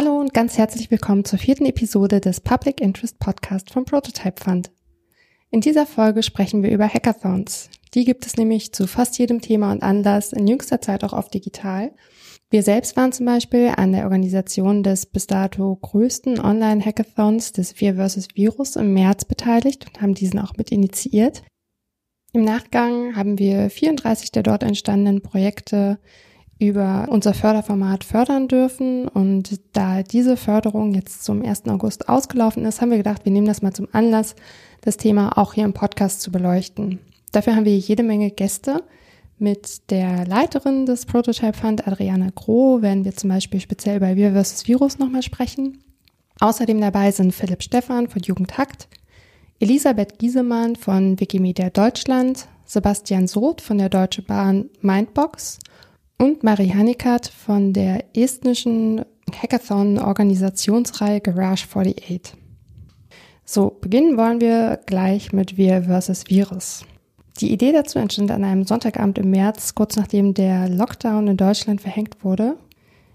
Hallo und ganz herzlich willkommen zur vierten Episode des Public Interest Podcast vom Prototype Fund. In dieser Folge sprechen wir über Hackathons. Die gibt es nämlich zu fast jedem Thema und Anlass, in jüngster Zeit auch oft digital. Wir selbst waren zum Beispiel an der Organisation des bis dato größten Online-Hackathons des Wir vs. Virus im März beteiligt und haben diesen auch mit initiiert. Im Nachgang haben wir 34 der dort entstandenen Projekte über unser Förderformat fördern dürfen. Und da diese Förderung jetzt zum 1. August ausgelaufen ist, haben wir gedacht, wir nehmen das mal zum Anlass, das Thema auch hier im Podcast zu beleuchten. Dafür haben wir jede Menge Gäste. Mit der Leiterin des Prototype Fund, Adriana Groh, werden wir zum Beispiel speziell über Wir vs. Virus nochmal sprechen. Außerdem dabei sind Philipp Stephan von Jugendhakt, Elisabeth Giesemann von Wikimedia Deutschland, Sebastian Soth von der Deutsche Bahn Mindbox und Marie Hannikat von der estnischen Hackathon-Organisationsreihe Garage 48. So, beginnen wollen wir gleich mit Wir vs. Virus. Die Idee dazu entstand an einem Sonntagabend im März, kurz nachdem der Lockdown in Deutschland verhängt wurde.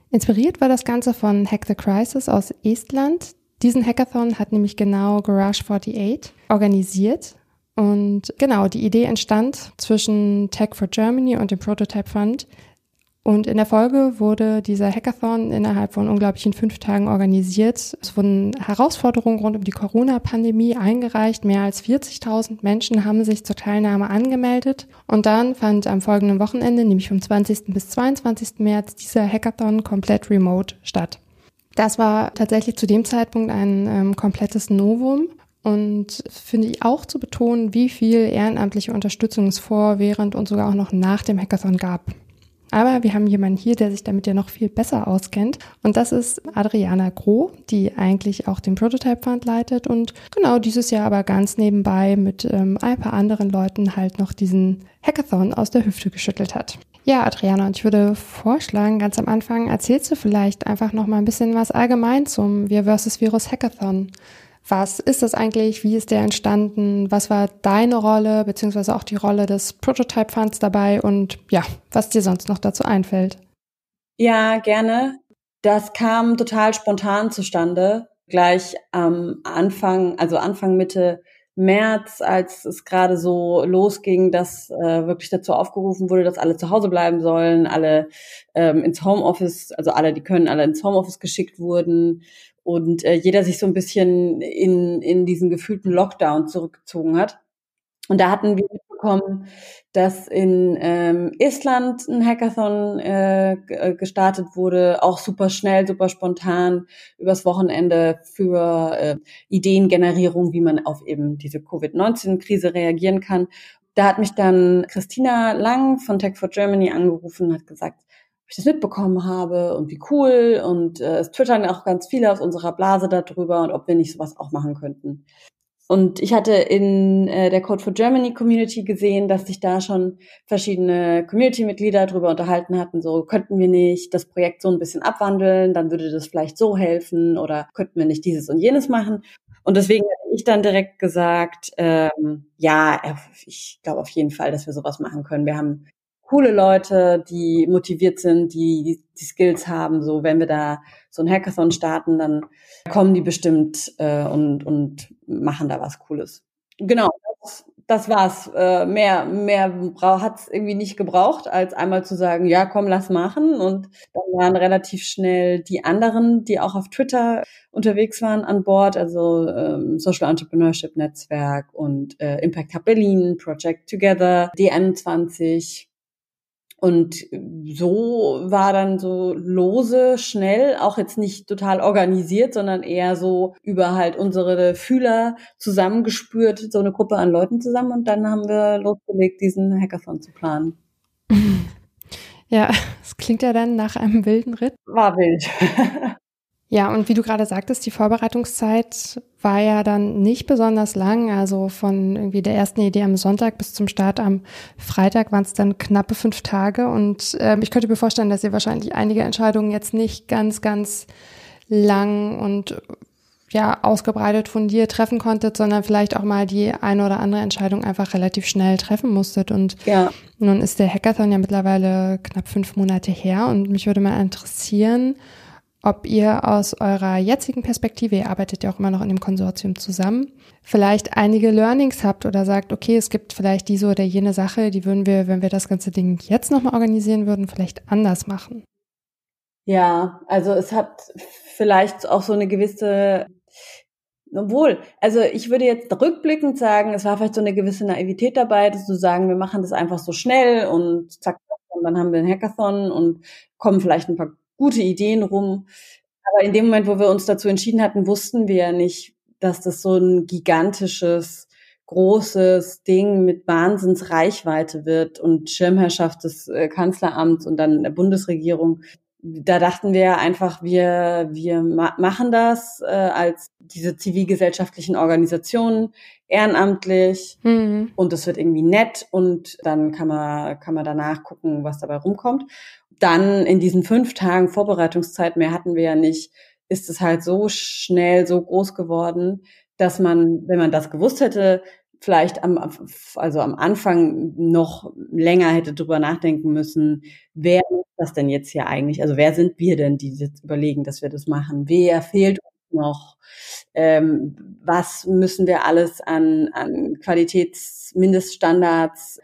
Inspiriert war das Ganze von Hack the Crisis aus Estland. Diesen Hackathon hat nämlich genau Garage 48 organisiert. Und genau, die Idee entstand zwischen Tech for Germany und dem Prototype Fund, und in der Folge wurde dieser Hackathon innerhalb von unglaublichen fünf Tagen organisiert. Es wurden Herausforderungen rund um die Corona-Pandemie eingereicht. Mehr als 40.000 Menschen haben sich zur Teilnahme angemeldet. Und dann fand am folgenden Wochenende, nämlich vom 20. bis 22. März, dieser Hackathon komplett remote statt. Das war tatsächlich zu dem Zeitpunkt ein ähm, komplettes Novum. Und finde ich auch zu betonen, wie viel ehrenamtliche Unterstützung es vor, während und sogar auch noch nach dem Hackathon gab. Aber wir haben jemanden hier, der sich damit ja noch viel besser auskennt. Und das ist Adriana Groh, die eigentlich auch den Prototype Fund leitet und genau dieses Jahr aber ganz nebenbei mit ähm, ein paar anderen Leuten halt noch diesen Hackathon aus der Hüfte geschüttelt hat. Ja, Adriana, und ich würde vorschlagen, ganz am Anfang erzählst du vielleicht einfach noch mal ein bisschen was allgemein zum Wir vs. Virus Hackathon. Was ist das eigentlich? Wie ist der entstanden? Was war deine Rolle, beziehungsweise auch die Rolle des Prototype Funds dabei? Und ja, was dir sonst noch dazu einfällt? Ja, gerne. Das kam total spontan zustande. Gleich am Anfang, also Anfang Mitte März, als es gerade so losging, dass äh, wirklich dazu aufgerufen wurde, dass alle zu Hause bleiben sollen, alle ähm, ins Homeoffice, also alle, die können, alle ins Homeoffice geschickt wurden und äh, jeder sich so ein bisschen in, in diesen gefühlten Lockdown zurückgezogen hat. Und da hatten wir mitbekommen, dass in ähm, Island ein Hackathon äh, äh, gestartet wurde, auch super schnell, super spontan übers Wochenende für äh, Ideengenerierung, wie man auf eben diese Covid-19-Krise reagieren kann. Da hat mich dann Christina Lang von Tech for Germany angerufen und hat gesagt, ich das mitbekommen habe und wie cool und äh, es twittern auch ganz viele aus unserer Blase darüber und ob wir nicht sowas auch machen könnten. Und ich hatte in äh, der Code for Germany Community gesehen, dass sich da schon verschiedene Community-Mitglieder darüber unterhalten hatten, so könnten wir nicht das Projekt so ein bisschen abwandeln, dann würde das vielleicht so helfen oder könnten wir nicht dieses und jenes machen. Und deswegen habe ich dann direkt gesagt, ähm, ja, ich glaube auf jeden Fall, dass wir sowas machen können. Wir haben coole Leute, die motiviert sind, die die Skills haben. So, wenn wir da so ein Hackathon starten, dann kommen die bestimmt äh, und und machen da was Cooles. Genau, das, das war's. Äh, mehr mehr hat's irgendwie nicht gebraucht, als einmal zu sagen, ja, komm, lass machen. Und dann waren relativ schnell die anderen, die auch auf Twitter unterwegs waren, an Bord, also ähm, Social Entrepreneurship Netzwerk und äh, Impact Hub Berlin, Project Together, D21, und so war dann so lose, schnell, auch jetzt nicht total organisiert, sondern eher so über halt unsere Fühler zusammengespürt, so eine Gruppe an Leuten zusammen. Und dann haben wir losgelegt, diesen Hackathon zu planen. Ja, es klingt ja dann nach einem wilden Ritt. War wild. Ja, und wie du gerade sagtest, die Vorbereitungszeit war ja dann nicht besonders lang. Also von irgendwie der ersten Idee am Sonntag bis zum Start am Freitag waren es dann knappe fünf Tage. Und äh, ich könnte mir vorstellen, dass ihr wahrscheinlich einige Entscheidungen jetzt nicht ganz, ganz lang und ja, ausgebreitet von dir treffen konntet, sondern vielleicht auch mal die eine oder andere Entscheidung einfach relativ schnell treffen musstet. Und ja. nun ist der Hackathon ja mittlerweile knapp fünf Monate her und mich würde mal interessieren, ob ihr aus eurer jetzigen Perspektive, ihr arbeitet ja auch immer noch in dem Konsortium zusammen, vielleicht einige Learnings habt oder sagt, okay, es gibt vielleicht diese oder jene Sache, die würden wir, wenn wir das ganze Ding jetzt nochmal organisieren würden, vielleicht anders machen. Ja, also es hat vielleicht auch so eine gewisse, obwohl, also ich würde jetzt rückblickend sagen, es war vielleicht so eine gewisse Naivität dabei, dass du sagen, wir machen das einfach so schnell und zack, und dann haben wir einen Hackathon und kommen vielleicht ein paar gute Ideen rum. Aber in dem Moment, wo wir uns dazu entschieden hatten, wussten wir ja nicht, dass das so ein gigantisches, großes Ding mit Wahnsinnsreichweite wird und Schirmherrschaft des äh, Kanzleramts und dann der Bundesregierung. Da dachten wir einfach, wir, wir ma machen das äh, als diese zivilgesellschaftlichen Organisationen ehrenamtlich mhm. und es wird irgendwie nett und dann kann man, kann man danach gucken, was dabei rumkommt dann in diesen fünf Tagen Vorbereitungszeit mehr hatten wir ja nicht, ist es halt so schnell so groß geworden, dass man, wenn man das gewusst hätte, vielleicht am, also am Anfang noch länger hätte drüber nachdenken müssen, wer ist das denn jetzt hier eigentlich? Also wer sind wir denn, die jetzt überlegen, dass wir das machen? Wer fehlt uns noch? Ähm, was müssen wir alles an, an Qualitätsmindeststandards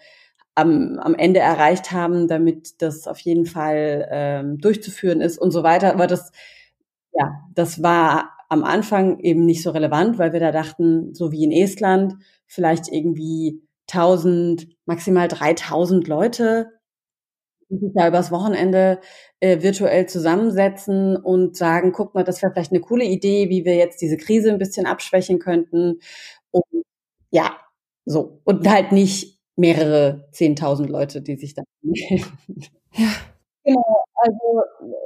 am, am Ende erreicht haben, damit das auf jeden Fall ähm, durchzuführen ist und so weiter. Aber das, ja, das war am Anfang eben nicht so relevant, weil wir da dachten, so wie in Estland, vielleicht irgendwie 1000, maximal 3000 Leute, sich da übers Wochenende äh, virtuell zusammensetzen und sagen, guck mal, das wäre vielleicht eine coole Idee, wie wir jetzt diese Krise ein bisschen abschwächen könnten. Und ja, so. Und halt nicht mehrere zehntausend Leute, die sich da Ja. Genau, also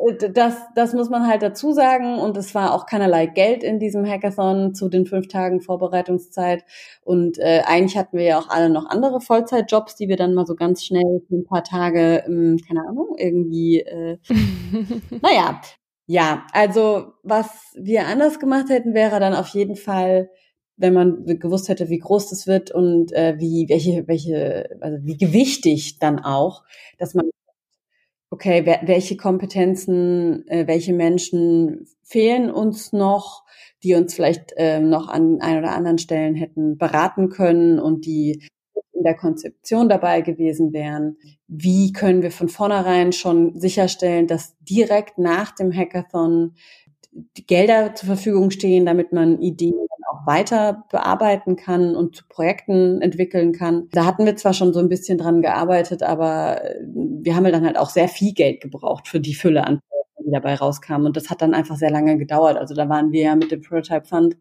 äh, das, das muss man halt dazu sagen. Und es war auch keinerlei Geld in diesem Hackathon zu den fünf Tagen Vorbereitungszeit. Und äh, eigentlich hatten wir ja auch alle noch andere Vollzeitjobs, die wir dann mal so ganz schnell für ein paar Tage, ähm, keine Ahnung, irgendwie, äh, naja. Ja, also was wir anders gemacht hätten, wäre dann auf jeden Fall wenn man gewusst hätte, wie groß das wird und äh, wie welche welche also wie gewichtig dann auch, dass man okay, welche Kompetenzen, äh, welche Menschen fehlen uns noch, die uns vielleicht äh, noch an ein oder anderen Stellen hätten beraten können und die in der Konzeption dabei gewesen wären. Wie können wir von vornherein schon sicherstellen, dass direkt nach dem Hackathon Gelder zur Verfügung stehen, damit man Ideen weiter bearbeiten kann und zu Projekten entwickeln kann. Da hatten wir zwar schon so ein bisschen dran gearbeitet, aber wir haben dann halt auch sehr viel Geld gebraucht für die Fülle an Projekten, die dabei rauskamen. Und das hat dann einfach sehr lange gedauert. Also da waren wir ja mit dem Prototype Fund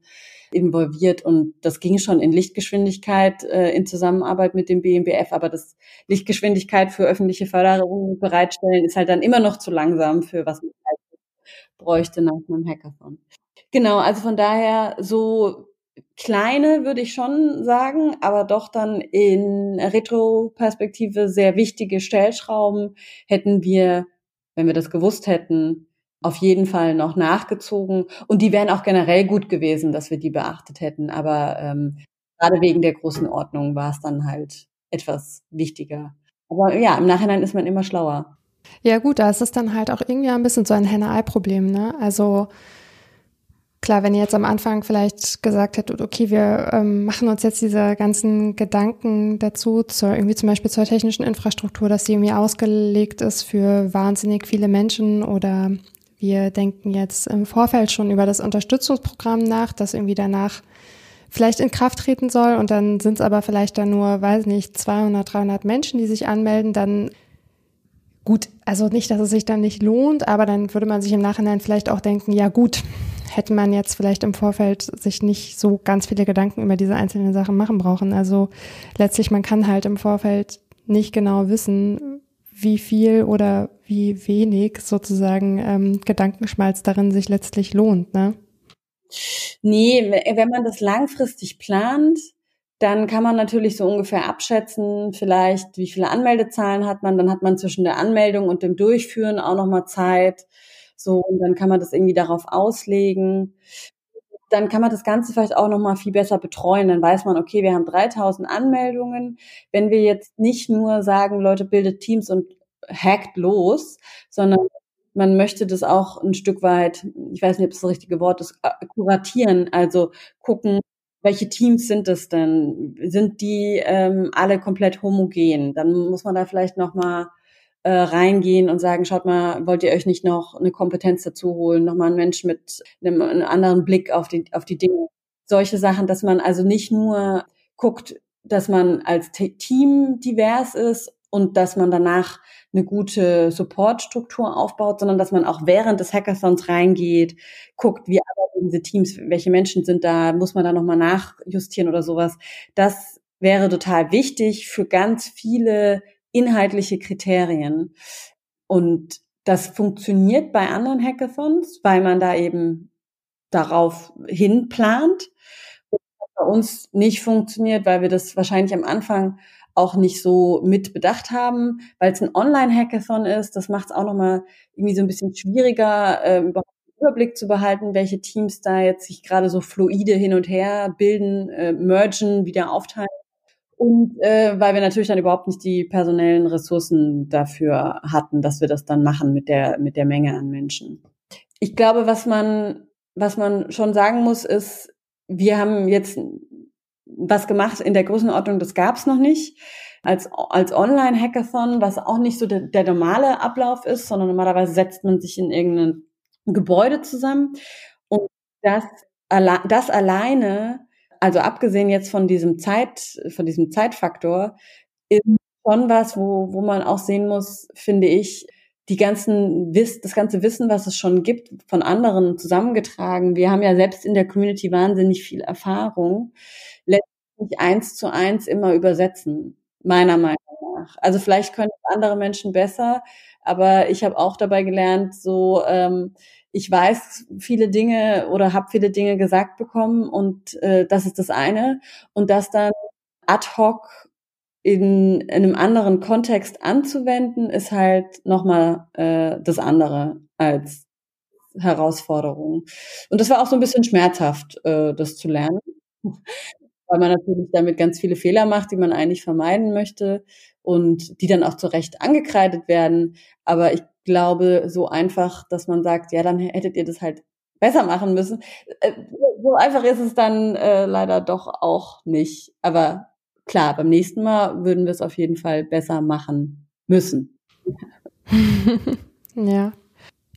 involviert und das ging schon in Lichtgeschwindigkeit äh, in Zusammenarbeit mit dem BMBF, aber das Lichtgeschwindigkeit für öffentliche Förderung bereitstellen ist halt dann immer noch zu langsam für was man halt bräuchte nach einem Hackathon. Genau, also von daher so kleine würde ich schon sagen, aber doch dann in Retroperspektive sehr wichtige Stellschrauben hätten wir, wenn wir das gewusst hätten, auf jeden Fall noch nachgezogen. Und die wären auch generell gut gewesen, dass wir die beachtet hätten. Aber ähm, gerade wegen der großen Ordnung war es dann halt etwas wichtiger. Aber ja, im Nachhinein ist man immer schlauer. Ja gut, da ist es dann halt auch irgendwie ein bisschen so ein Henne-Ei-Problem. Ne? Also Klar, wenn ihr jetzt am Anfang vielleicht gesagt hättet, okay, wir ähm, machen uns jetzt diese ganzen Gedanken dazu, zur, irgendwie zum Beispiel zur technischen Infrastruktur, dass die irgendwie ausgelegt ist für wahnsinnig viele Menschen oder wir denken jetzt im Vorfeld schon über das Unterstützungsprogramm nach, das irgendwie danach vielleicht in Kraft treten soll und dann sind es aber vielleicht dann nur, weiß nicht, 200, 300 Menschen, die sich anmelden, dann gut, also nicht, dass es sich dann nicht lohnt, aber dann würde man sich im Nachhinein vielleicht auch denken, ja gut, hätte man jetzt vielleicht im Vorfeld sich nicht so ganz viele Gedanken über diese einzelnen Sachen machen brauchen. Also letztlich, man kann halt im Vorfeld nicht genau wissen, wie viel oder wie wenig sozusagen ähm, Gedankenschmalz darin sich letztlich lohnt, ne? Nee, wenn man das langfristig plant, dann kann man natürlich so ungefähr abschätzen, vielleicht wie viele Anmeldezahlen hat man, dann hat man zwischen der Anmeldung und dem Durchführen auch nochmal Zeit. So, und dann kann man das irgendwie darauf auslegen. Dann kann man das Ganze vielleicht auch nochmal viel besser betreuen. Dann weiß man, okay, wir haben 3000 Anmeldungen. Wenn wir jetzt nicht nur sagen, Leute, bildet Teams und hackt los, sondern man möchte das auch ein Stück weit, ich weiß nicht, ob es das richtige Wort ist, äh, kuratieren, also gucken, welche Teams sind es denn? Sind die ähm, alle komplett homogen? Dann muss man da vielleicht noch mal äh, reingehen und sagen, schaut mal, wollt ihr euch nicht noch eine Kompetenz dazu holen, noch mal einen Mensch mit einem, einem anderen Blick auf die auf die Dinge. Solche Sachen, dass man also nicht nur guckt, dass man als Team divers ist und dass man danach eine gute Supportstruktur aufbaut, sondern dass man auch während des Hackathons reingeht, guckt, wie arbeiten diese Teams, welche Menschen sind da, muss man da nochmal nachjustieren oder sowas. Das wäre total wichtig für ganz viele inhaltliche Kriterien. Und das funktioniert bei anderen Hackathons, weil man da eben darauf hinplant. bei uns nicht funktioniert, weil wir das wahrscheinlich am Anfang auch nicht so mit bedacht haben, weil es ein Online-Hackathon ist. Das macht es auch nochmal irgendwie so ein bisschen schwieriger, äh, überhaupt einen Überblick zu behalten, welche Teams da jetzt sich gerade so fluide hin und her bilden, äh, mergen, wieder aufteilen. Und äh, weil wir natürlich dann überhaupt nicht die personellen Ressourcen dafür hatten, dass wir das dann machen mit der, mit der Menge an Menschen. Ich glaube, was man, was man schon sagen muss, ist, wir haben jetzt was gemacht in der Größenordnung, das gab es noch nicht. Als, als Online-Hackathon, was auch nicht so der, der normale Ablauf ist, sondern normalerweise setzt man sich in irgendein Gebäude zusammen. Und das, das alleine, also abgesehen jetzt von diesem Zeit, von diesem Zeitfaktor, ist schon was, wo, wo man auch sehen muss, finde ich, die ganzen Wiss, das ganze Wissen, was es schon gibt, von anderen zusammengetragen. Wir haben ja selbst in der Community wahnsinnig viel Erfahrung nicht eins zu eins immer übersetzen, meiner Meinung nach. Also vielleicht können andere Menschen besser, aber ich habe auch dabei gelernt, so ähm, ich weiß viele Dinge oder habe viele Dinge gesagt bekommen und äh, das ist das eine und das dann ad hoc in, in einem anderen Kontext anzuwenden, ist halt nochmal äh, das andere als Herausforderung. Und das war auch so ein bisschen schmerzhaft, äh, das zu lernen weil man natürlich damit ganz viele Fehler macht, die man eigentlich vermeiden möchte und die dann auch zu Recht angekreidet werden. Aber ich glaube, so einfach, dass man sagt, ja, dann hättet ihr das halt besser machen müssen. Äh, so einfach ist es dann äh, leider doch auch nicht. Aber klar, beim nächsten Mal würden wir es auf jeden Fall besser machen müssen. ja.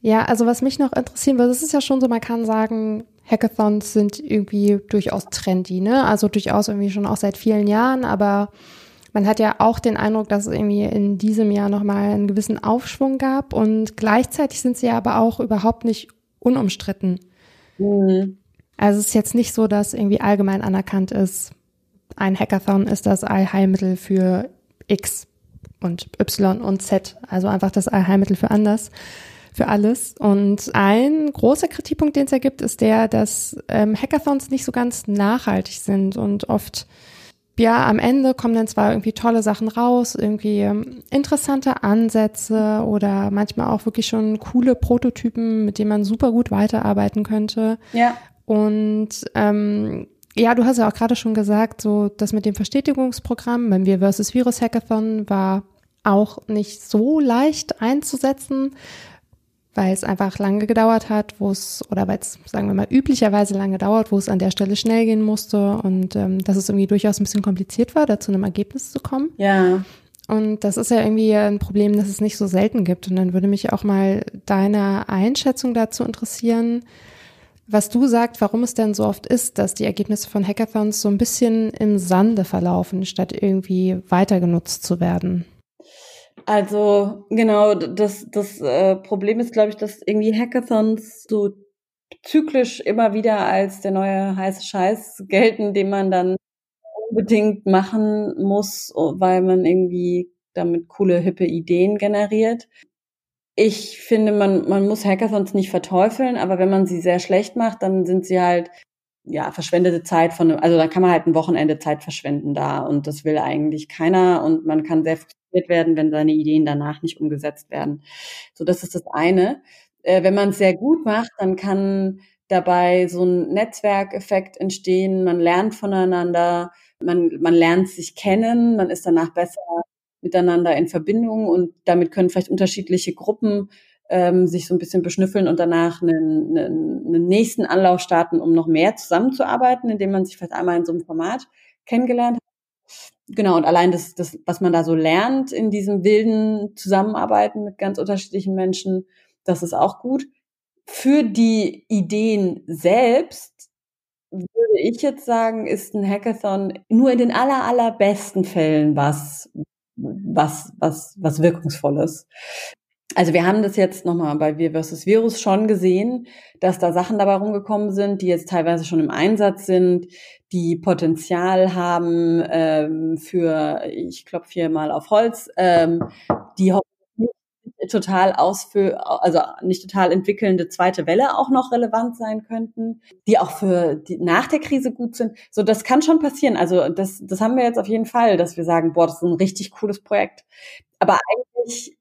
Ja, also was mich noch interessieren würde, es ist ja schon so, man kann sagen, Hackathons sind irgendwie durchaus trendy, ne? Also durchaus irgendwie schon auch seit vielen Jahren, aber man hat ja auch den Eindruck, dass es irgendwie in diesem Jahr nochmal einen gewissen Aufschwung gab und gleichzeitig sind sie aber auch überhaupt nicht unumstritten. Mhm. Also es ist jetzt nicht so, dass irgendwie allgemein anerkannt ist, ein Hackathon ist das Allheilmittel für X und Y und Z, also einfach das Allheilmittel für anders für alles. Und ein großer Kritikpunkt, den es ergibt, ist der, dass ähm, Hackathons nicht so ganz nachhaltig sind und oft ja, am Ende kommen dann zwar irgendwie tolle Sachen raus, irgendwie ähm, interessante Ansätze oder manchmal auch wirklich schon coole Prototypen, mit denen man super gut weiterarbeiten könnte. Ja. Und ähm, ja, du hast ja auch gerade schon gesagt, so das mit dem Verstetigungsprogramm beim Wir versus Virus Hackathon war auch nicht so leicht einzusetzen, weil es einfach lange gedauert hat, wo es, oder weil es, sagen wir mal, üblicherweise lange dauert, wo es an der Stelle schnell gehen musste und ähm, dass es irgendwie durchaus ein bisschen kompliziert war, da zu einem Ergebnis zu kommen. Ja. Und das ist ja irgendwie ein Problem, das es nicht so selten gibt. Und dann würde mich auch mal deine Einschätzung dazu interessieren, was du sagst, warum es denn so oft ist, dass die Ergebnisse von Hackathons so ein bisschen im Sande verlaufen, statt irgendwie weiter genutzt zu werden. Also genau, das, das äh, Problem ist, glaube ich, dass irgendwie Hackathons so zyklisch immer wieder als der neue heiße Scheiß gelten, den man dann unbedingt machen muss, weil man irgendwie damit coole, hippe Ideen generiert. Ich finde, man, man muss Hackathons nicht verteufeln, aber wenn man sie sehr schlecht macht, dann sind sie halt ja, verschwendete Zeit von, also da kann man halt ein Wochenende Zeit verschwenden da und das will eigentlich keiner und man kann sehr frustriert werden, wenn seine Ideen danach nicht umgesetzt werden. So, das ist das eine. Äh, wenn man es sehr gut macht, dann kann dabei so ein Netzwerkeffekt entstehen, man lernt voneinander, man, man lernt sich kennen, man ist danach besser miteinander in Verbindung und damit können vielleicht unterschiedliche Gruppen ähm, sich so ein bisschen beschnüffeln und danach einen, einen, einen nächsten Anlauf starten, um noch mehr zusammenzuarbeiten, indem man sich vielleicht einmal in so einem Format kennengelernt hat. Genau, und allein das, das, was man da so lernt in diesem wilden Zusammenarbeiten mit ganz unterschiedlichen Menschen, das ist auch gut. Für die Ideen selbst würde ich jetzt sagen, ist ein Hackathon nur in den aller, allerbesten Fällen was, was, was, was Wirkungsvolles. Also wir haben das jetzt nochmal bei Wir versus Virus schon gesehen, dass da Sachen dabei rumgekommen sind, die jetzt teilweise schon im Einsatz sind, die Potenzial haben ähm, für, ich klopfe hier mal auf Holz, ähm, die total ausfür, also nicht total entwickelnde zweite Welle auch noch relevant sein könnten, die auch für die nach der Krise gut sind. So, das kann schon passieren. Also das, das haben wir jetzt auf jeden Fall, dass wir sagen, boah, das ist ein richtig cooles Projekt. Aber eigentlich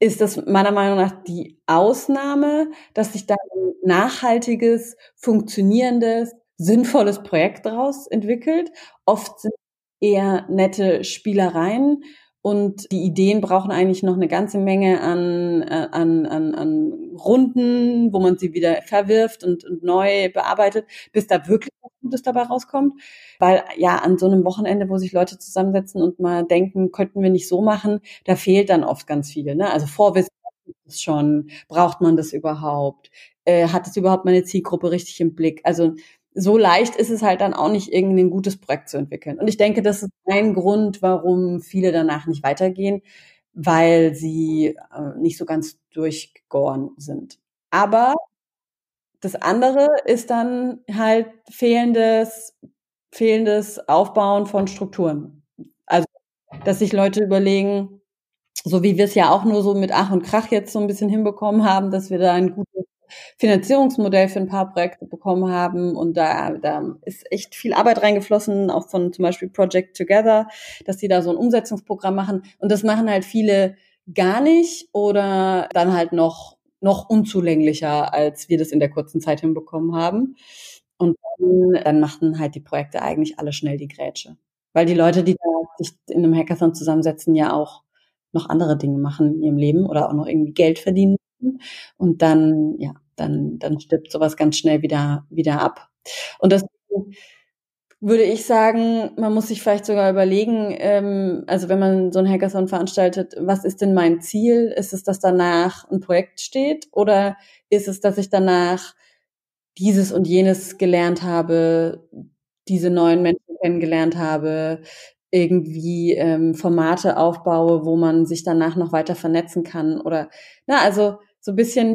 ist das meiner Meinung nach die Ausnahme, dass sich da ein nachhaltiges, funktionierendes, sinnvolles Projekt daraus entwickelt. Oft sind eher nette Spielereien und die Ideen brauchen eigentlich noch eine ganze Menge an, äh, an, an, an Runden, wo man sie wieder verwirft und, und neu bearbeitet, bis da wirklich was Gutes dabei rauskommt. Weil ja, an so einem Wochenende, wo sich Leute zusammensetzen und mal denken, könnten wir nicht so machen, da fehlt dann oft ganz viel. Ne? Also Vorwissen ist schon, braucht man das überhaupt? Äh, hat es überhaupt meine Zielgruppe richtig im Blick? Also so leicht ist es halt dann auch nicht, irgendein gutes Projekt zu entwickeln. Und ich denke, das ist ein Grund, warum viele danach nicht weitergehen, weil sie äh, nicht so ganz durchgegoren sind. Aber das andere ist dann halt fehlendes, fehlendes Aufbauen von Strukturen. Also, dass sich Leute überlegen, so wie wir es ja auch nur so mit Ach und Krach jetzt so ein bisschen hinbekommen haben, dass wir da ein gutes Finanzierungsmodell für ein paar Projekte bekommen haben. Und da, da ist echt viel Arbeit reingeflossen, auch von zum Beispiel Project Together, dass die da so ein Umsetzungsprogramm machen. Und das machen halt viele gar nicht oder dann halt noch, noch unzulänglicher, als wir das in der kurzen Zeit hinbekommen haben. Und dann, dann machten halt die Projekte eigentlich alle schnell die Grätsche. Weil die Leute, die da sich in einem Hackathon zusammensetzen, ja auch noch andere Dinge machen in ihrem Leben oder auch noch irgendwie Geld verdienen und dann, ja, dann, dann stirbt sowas ganz schnell wieder, wieder ab. Und das würde ich sagen, man muss sich vielleicht sogar überlegen, ähm, also wenn man so ein Hackathon veranstaltet, was ist denn mein Ziel? Ist es, dass danach ein Projekt steht oder ist es, dass ich danach dieses und jenes gelernt habe, diese neuen Menschen kennengelernt habe, irgendwie ähm, Formate aufbaue, wo man sich danach noch weiter vernetzen kann oder na also so ein bisschen,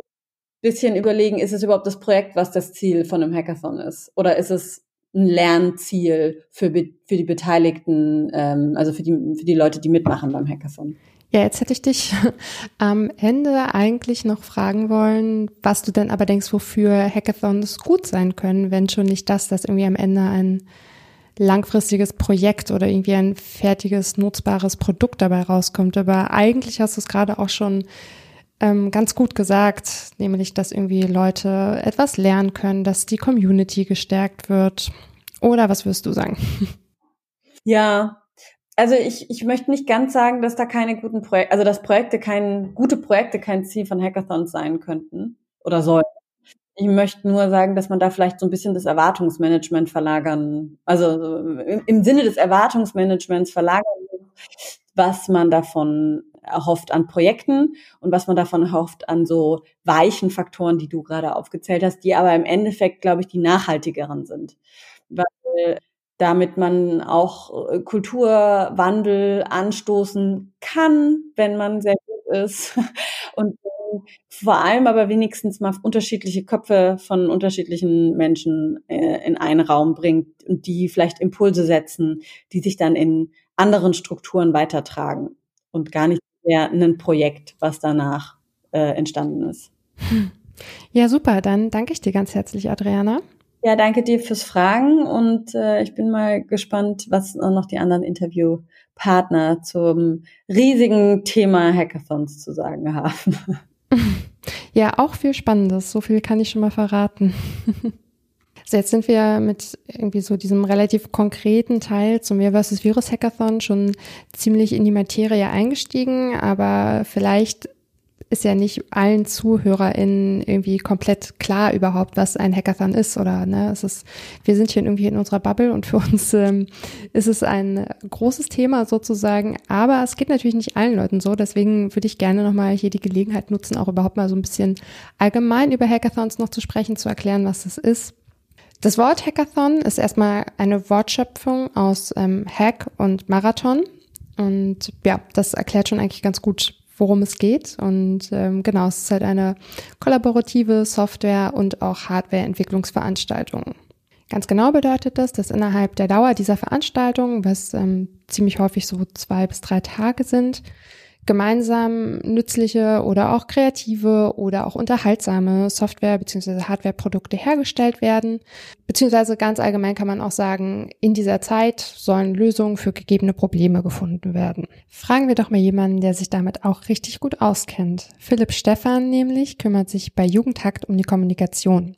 bisschen überlegen, ist es überhaupt das Projekt, was das Ziel von einem Hackathon ist? Oder ist es ein Lernziel für, für die Beteiligten, ähm, also für die, für die Leute, die mitmachen beim Hackathon? Ja, jetzt hätte ich dich am Ende eigentlich noch fragen wollen, was du denn aber denkst, wofür Hackathons gut sein können, wenn schon nicht das, dass irgendwie am Ende ein langfristiges Projekt oder irgendwie ein fertiges, nutzbares Produkt dabei rauskommt. Aber eigentlich hast du es gerade auch schon ähm, ganz gut gesagt, nämlich, dass irgendwie Leute etwas lernen können, dass die Community gestärkt wird. Oder was würdest du sagen? Ja, also ich, ich möchte nicht ganz sagen, dass da keine guten Projekte, also dass Projekte kein, gute Projekte kein Ziel von Hackathons sein könnten oder sollten. Ich möchte nur sagen, dass man da vielleicht so ein bisschen das Erwartungsmanagement verlagern, also im, im Sinne des Erwartungsmanagements verlagern, was man davon erhofft an Projekten und was man davon erhofft an so weichen Faktoren, die du gerade aufgezählt hast, die aber im Endeffekt, glaube ich, die nachhaltigeren sind. Weil damit man auch äh, Kulturwandel anstoßen kann, wenn man sehr gut ist. Und vor allem aber wenigstens mal unterschiedliche Köpfe von unterschiedlichen Menschen äh, in einen Raum bringt und die vielleicht Impulse setzen, die sich dann in anderen Strukturen weitertragen und gar nicht mehr ein Projekt, was danach äh, entstanden ist. Ja, super. Dann danke ich dir ganz herzlich, Adriana. Ja, danke dir fürs Fragen und äh, ich bin mal gespannt, was noch die anderen Interviewpartner zum riesigen Thema Hackathons zu sagen haben. Ja, auch viel Spannendes. So viel kann ich schon mal verraten. So, jetzt sind wir mit irgendwie so diesem relativ konkreten Teil zum Mir vs. Virus Hackathon schon ziemlich in die Materie eingestiegen, aber vielleicht ist ja nicht allen ZuhörerInnen irgendwie komplett klar überhaupt, was ein Hackathon ist oder ne, es ist, wir sind hier irgendwie in unserer Bubble und für uns ähm, ist es ein großes Thema sozusagen, aber es geht natürlich nicht allen Leuten so, deswegen würde ich gerne nochmal hier die Gelegenheit nutzen, auch überhaupt mal so ein bisschen allgemein über Hackathons noch zu sprechen, zu erklären, was das ist. Das Wort Hackathon ist erstmal eine Wortschöpfung aus ähm, Hack und Marathon. Und ja, das erklärt schon eigentlich ganz gut, worum es geht. Und ähm, genau, es ist halt eine kollaborative Software- und auch Hardware-Entwicklungsveranstaltung. Ganz genau bedeutet das, dass innerhalb der Dauer dieser Veranstaltung, was ähm, ziemlich häufig so zwei bis drei Tage sind, gemeinsam nützliche oder auch kreative oder auch unterhaltsame Software- bzw. Hardware-Produkte hergestellt werden. Beziehungsweise ganz allgemein kann man auch sagen, in dieser Zeit sollen Lösungen für gegebene Probleme gefunden werden. Fragen wir doch mal jemanden, der sich damit auch richtig gut auskennt. Philipp Stephan nämlich kümmert sich bei Jugendhakt um die Kommunikation.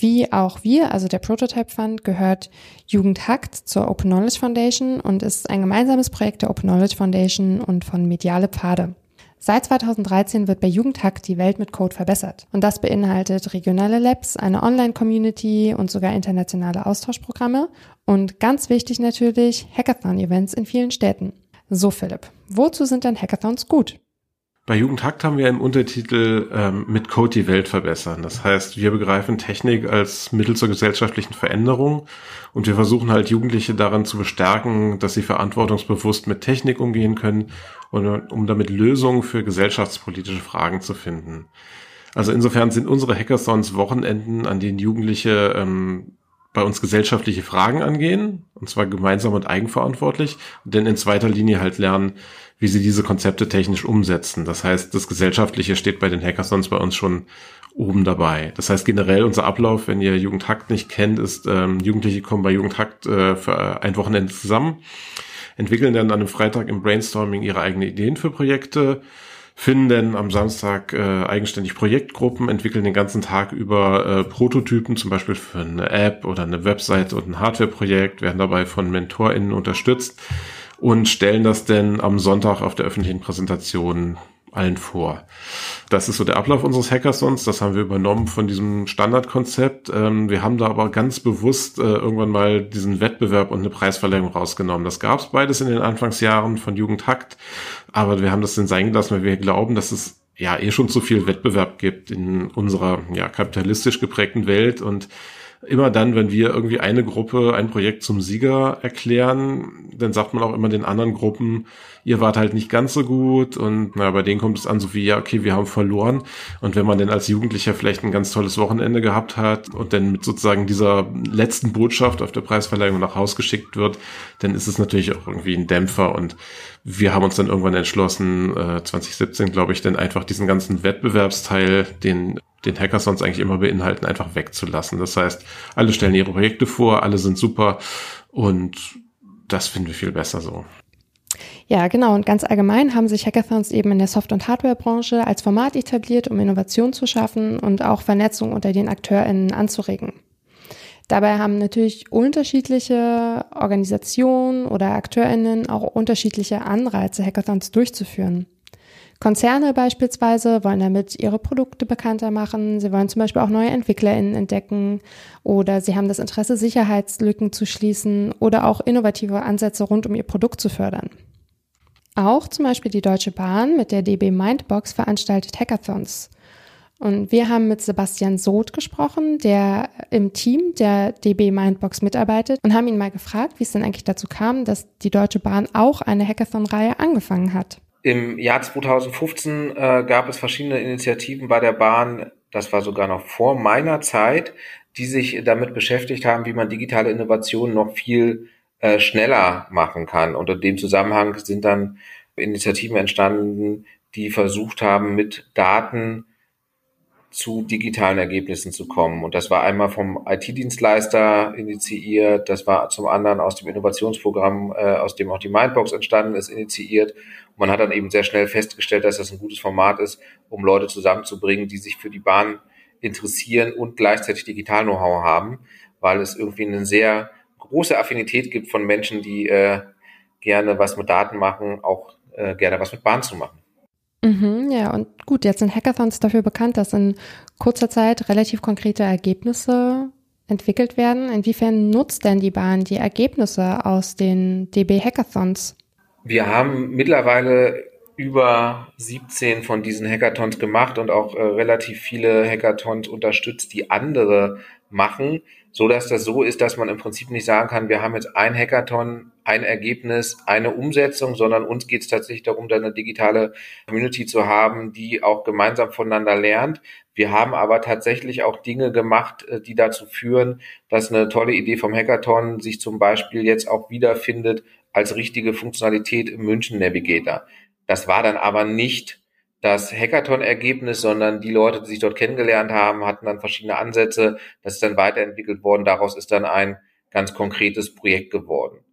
Wie auch wir, also der Prototype Fund, gehört Jugendhakt zur Open Knowledge Foundation und ist ein gemeinsames Projekt der Open Knowledge Foundation und von Mediale Pfade. Seit 2013 wird bei Jugendhakt die Welt mit Code verbessert. Und das beinhaltet regionale Labs, eine Online-Community und sogar internationale Austauschprogramme. Und ganz wichtig natürlich Hackathon-Events in vielen Städten. So Philipp, wozu sind denn Hackathons gut? Bei Jugendhakt haben wir im Untertitel ähm, mit Code die Welt verbessern. Das heißt, wir begreifen Technik als Mittel zur gesellschaftlichen Veränderung und wir versuchen halt Jugendliche daran zu bestärken, dass sie verantwortungsbewusst mit Technik umgehen können und um damit Lösungen für gesellschaftspolitische Fragen zu finden. Also insofern sind unsere Hackathons Wochenenden, an denen Jugendliche ähm, bei uns gesellschaftliche Fragen angehen, und zwar gemeinsam und eigenverantwortlich, denn in zweiter Linie halt lernen, wie sie diese Konzepte technisch umsetzen. Das heißt, das Gesellschaftliche steht bei den Hackathons bei uns schon oben dabei. Das heißt, generell unser Ablauf, wenn ihr Jugendhakt nicht kennt, ist, ähm, Jugendliche kommen bei Jugendhakt äh, für ein Wochenende zusammen, entwickeln dann an einem Freitag im Brainstorming ihre eigenen Ideen für Projekte, finden am Samstag äh, eigenständig Projektgruppen, entwickeln den ganzen Tag über äh, Prototypen, zum Beispiel für eine App oder eine Website und ein Hardwareprojekt, werden dabei von MentorInnen unterstützt und stellen das denn am Sonntag auf der öffentlichen Präsentation allen vor. Das ist so der Ablauf unseres Hackathons. Das haben wir übernommen von diesem Standardkonzept. Ähm, wir haben da aber ganz bewusst äh, irgendwann mal diesen Wettbewerb und eine Preisverleihung rausgenommen. Das gab es beides in den Anfangsjahren von Jugendhakt, aber wir haben das dann sein gelassen, weil wir glauben, dass es ja eh schon zu viel Wettbewerb gibt in unserer ja kapitalistisch geprägten Welt und immer dann, wenn wir irgendwie eine Gruppe, ein Projekt zum Sieger erklären, dann sagt man auch immer den anderen Gruppen, ihr wart halt nicht ganz so gut und na, bei denen kommt es an so wie, ja, okay, wir haben verloren. Und wenn man denn als Jugendlicher vielleicht ein ganz tolles Wochenende gehabt hat und dann mit sozusagen dieser letzten Botschaft auf der Preisverleihung nach Haus geschickt wird, dann ist es natürlich auch irgendwie ein Dämpfer und wir haben uns dann irgendwann entschlossen, äh, 2017 glaube ich, dann einfach diesen ganzen Wettbewerbsteil, den den Hackathons eigentlich immer beinhalten, einfach wegzulassen. Das heißt, alle stellen ihre Projekte vor, alle sind super und das finden wir viel besser so. Ja, genau. Und ganz allgemein haben sich Hackathons eben in der Soft- und Hardwarebranche als Format etabliert, um Innovation zu schaffen und auch Vernetzung unter den AkteurInnen anzuregen. Dabei haben natürlich unterschiedliche Organisationen oder AkteurInnen auch unterschiedliche Anreize, Hackathons durchzuführen. Konzerne beispielsweise wollen damit ihre Produkte bekannter machen. Sie wollen zum Beispiel auch neue EntwicklerInnen entdecken oder sie haben das Interesse, Sicherheitslücken zu schließen oder auch innovative Ansätze rund um ihr Produkt zu fördern. Auch zum Beispiel die Deutsche Bahn mit der DB Mindbox veranstaltet Hackathons. Und wir haben mit Sebastian Soth gesprochen, der im Team der DB Mindbox mitarbeitet und haben ihn mal gefragt, wie es denn eigentlich dazu kam, dass die Deutsche Bahn auch eine Hackathon-Reihe angefangen hat. Im Jahr 2015 äh, gab es verschiedene Initiativen bei der Bahn, das war sogar noch vor meiner Zeit, die sich damit beschäftigt haben, wie man digitale Innovationen noch viel äh, schneller machen kann. Unter dem Zusammenhang sind dann Initiativen entstanden, die versucht haben, mit Daten zu digitalen Ergebnissen zu kommen. Und das war einmal vom IT-Dienstleister initiiert, das war zum anderen aus dem Innovationsprogramm, äh, aus dem auch die Mindbox entstanden ist, initiiert. Und man hat dann eben sehr schnell festgestellt, dass das ein gutes Format ist, um Leute zusammenzubringen, die sich für die Bahn interessieren und gleichzeitig Digital-Know-how haben, weil es irgendwie eine sehr große Affinität gibt von Menschen, die äh, gerne was mit Daten machen, auch äh, gerne was mit Bahn zu machen. Mhm, ja, und gut, jetzt sind Hackathons dafür bekannt, dass in kurzer Zeit relativ konkrete Ergebnisse entwickelt werden. Inwiefern nutzt denn die Bahn die Ergebnisse aus den DB Hackathons? Wir haben mittlerweile über 17 von diesen Hackathons gemacht und auch äh, relativ viele Hackathons unterstützt, die andere machen, so dass das so ist, dass man im Prinzip nicht sagen kann, wir haben jetzt ein Hackathon, ein Ergebnis, eine Umsetzung, sondern uns geht es tatsächlich darum, da eine digitale Community zu haben, die auch gemeinsam voneinander lernt. Wir haben aber tatsächlich auch Dinge gemacht, äh, die dazu führen, dass eine tolle Idee vom Hackathon sich zum Beispiel jetzt auch wiederfindet als richtige Funktionalität im München Navigator. Das war dann aber nicht das Hackathon-Ergebnis, sondern die Leute, die sich dort kennengelernt haben, hatten dann verschiedene Ansätze. Das ist dann weiterentwickelt worden. Daraus ist dann ein ganz konkretes Projekt geworden.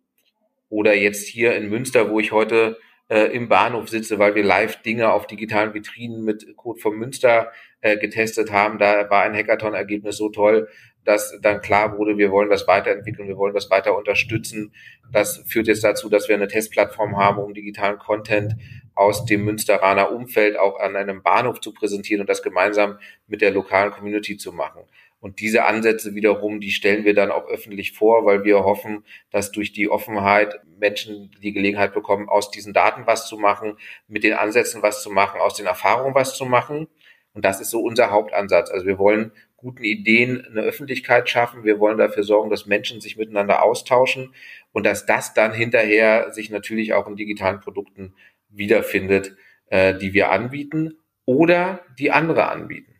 Oder jetzt hier in Münster, wo ich heute äh, im Bahnhof sitze, weil wir live Dinge auf digitalen Vitrinen mit Code von Münster äh, getestet haben. Da war ein Hackathon-Ergebnis so toll, dass dann klar wurde, wir wollen das weiterentwickeln, wir wollen das weiter unterstützen. Das führt jetzt dazu, dass wir eine Testplattform haben, um digitalen Content aus dem Münsteraner Umfeld auch an einem Bahnhof zu präsentieren und das gemeinsam mit der lokalen Community zu machen. Und diese Ansätze wiederum, die stellen wir dann auch öffentlich vor, weil wir hoffen, dass durch die Offenheit Menschen die Gelegenheit bekommen, aus diesen Daten was zu machen, mit den Ansätzen was zu machen, aus den Erfahrungen was zu machen. Und das ist so unser Hauptansatz. Also wir wollen guten Ideen eine Öffentlichkeit schaffen. Wir wollen dafür sorgen, dass Menschen sich miteinander austauschen und dass das dann hinterher sich natürlich auch in digitalen Produkten wiederfindet, äh, die wir anbieten oder die andere anbieten.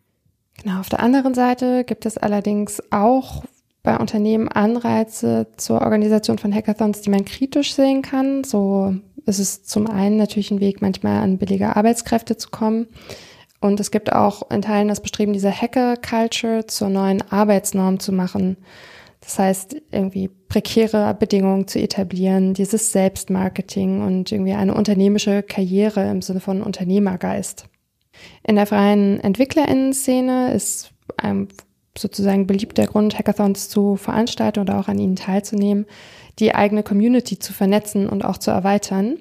Genau, auf der anderen Seite gibt es allerdings auch bei Unternehmen Anreize zur Organisation von Hackathons, die man kritisch sehen kann. So ist es zum einen natürlich ein Weg, manchmal an billige Arbeitskräfte zu kommen. Und es gibt auch in Teilen das Bestreben, diese Hacker-Culture zur neuen Arbeitsnorm zu machen. Das heißt, irgendwie prekäre Bedingungen zu etablieren, dieses Selbstmarketing und irgendwie eine unternehmische Karriere im Sinne von Unternehmergeist. In der freien EntwicklerInnen-Szene ist ein sozusagen beliebter Grund, Hackathons zu veranstalten oder auch an ihnen teilzunehmen, die eigene Community zu vernetzen und auch zu erweitern.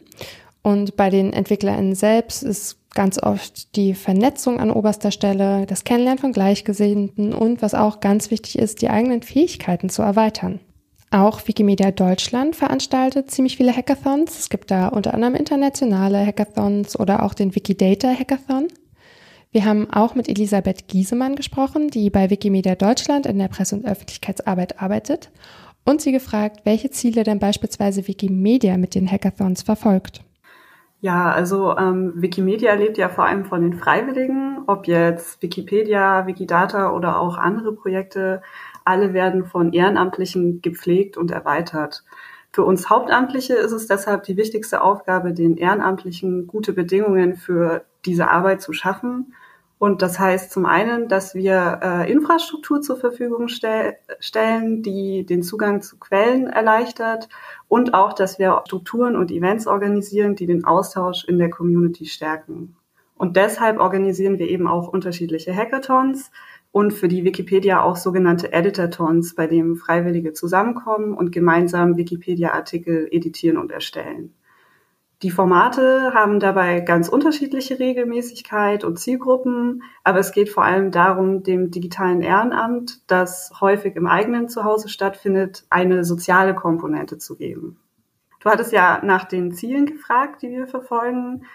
Und bei den EntwicklerInnen selbst ist ganz oft die Vernetzung an oberster Stelle, das Kennenlernen von Gleichgesinnten und was auch ganz wichtig ist, die eigenen Fähigkeiten zu erweitern. Auch Wikimedia Deutschland veranstaltet ziemlich viele Hackathons. Es gibt da unter anderem internationale Hackathons oder auch den Wikidata Hackathon. Wir haben auch mit Elisabeth Giesemann gesprochen, die bei Wikimedia Deutschland in der Presse- und Öffentlichkeitsarbeit arbeitet und sie gefragt, welche Ziele denn beispielsweise Wikimedia mit den Hackathons verfolgt. Ja, also ähm, Wikimedia lebt ja vor allem von den Freiwilligen, ob jetzt Wikipedia, Wikidata oder auch andere Projekte, alle werden von Ehrenamtlichen gepflegt und erweitert. Für uns Hauptamtliche ist es deshalb die wichtigste Aufgabe, den Ehrenamtlichen gute Bedingungen für diese Arbeit zu schaffen. Und das heißt zum einen, dass wir äh, Infrastruktur zur Verfügung stell stellen, die den Zugang zu Quellen erleichtert und auch, dass wir Strukturen und Events organisieren, die den Austausch in der Community stärken. Und deshalb organisieren wir eben auch unterschiedliche Hackathons und für die Wikipedia auch sogenannte Editathons, bei denen Freiwillige zusammenkommen und gemeinsam Wikipedia-Artikel editieren und erstellen. Die Formate haben dabei ganz unterschiedliche Regelmäßigkeit und Zielgruppen, aber es geht vor allem darum, dem digitalen Ehrenamt, das häufig im eigenen Zuhause stattfindet, eine soziale Komponente zu geben. Du hattest ja nach den Zielen gefragt, die wir verfolgen.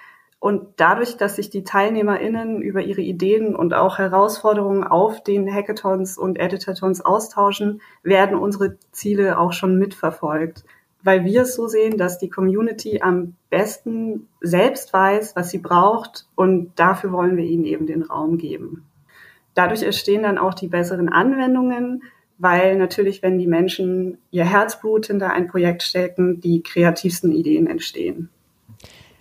Und dadurch, dass sich die TeilnehmerInnen über ihre Ideen und auch Herausforderungen auf den Hackathons und Editathons austauschen, werden unsere Ziele auch schon mitverfolgt weil wir es so sehen, dass die Community am besten selbst weiß, was sie braucht und dafür wollen wir ihnen eben den Raum geben. Dadurch entstehen dann auch die besseren Anwendungen, weil natürlich, wenn die Menschen ihr Herzblut hinter ein Projekt stecken, die kreativsten Ideen entstehen.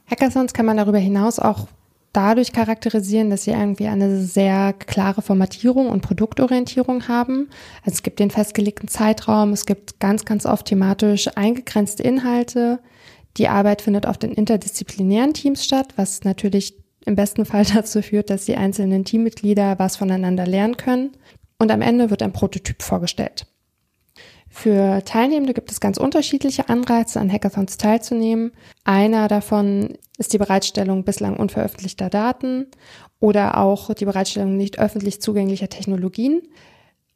Hackathons kann man darüber hinaus auch dadurch charakterisieren, dass sie irgendwie eine sehr klare Formatierung und Produktorientierung haben. Also es gibt den festgelegten Zeitraum, es gibt ganz, ganz oft thematisch eingegrenzte Inhalte. Die Arbeit findet oft in interdisziplinären Teams statt, was natürlich im besten Fall dazu führt, dass die einzelnen Teammitglieder was voneinander lernen können. Und am Ende wird ein Prototyp vorgestellt. Für Teilnehmende gibt es ganz unterschiedliche Anreize, an Hackathons teilzunehmen. Einer davon ist die Bereitstellung bislang unveröffentlichter Daten oder auch die Bereitstellung nicht öffentlich zugänglicher Technologien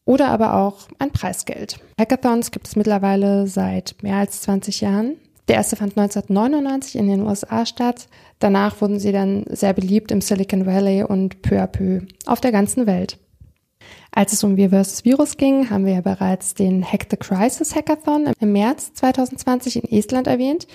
oder aber auch ein Preisgeld. Hackathons gibt es mittlerweile seit mehr als 20 Jahren. Der erste fand 1999 in den USA statt. Danach wurden sie dann sehr beliebt im Silicon Valley und peu à peu auf der ganzen Welt. Als es um Wir vs. Virus ging, haben wir ja bereits den Hack the Crisis Hackathon im März 2020 in Estland erwähnt.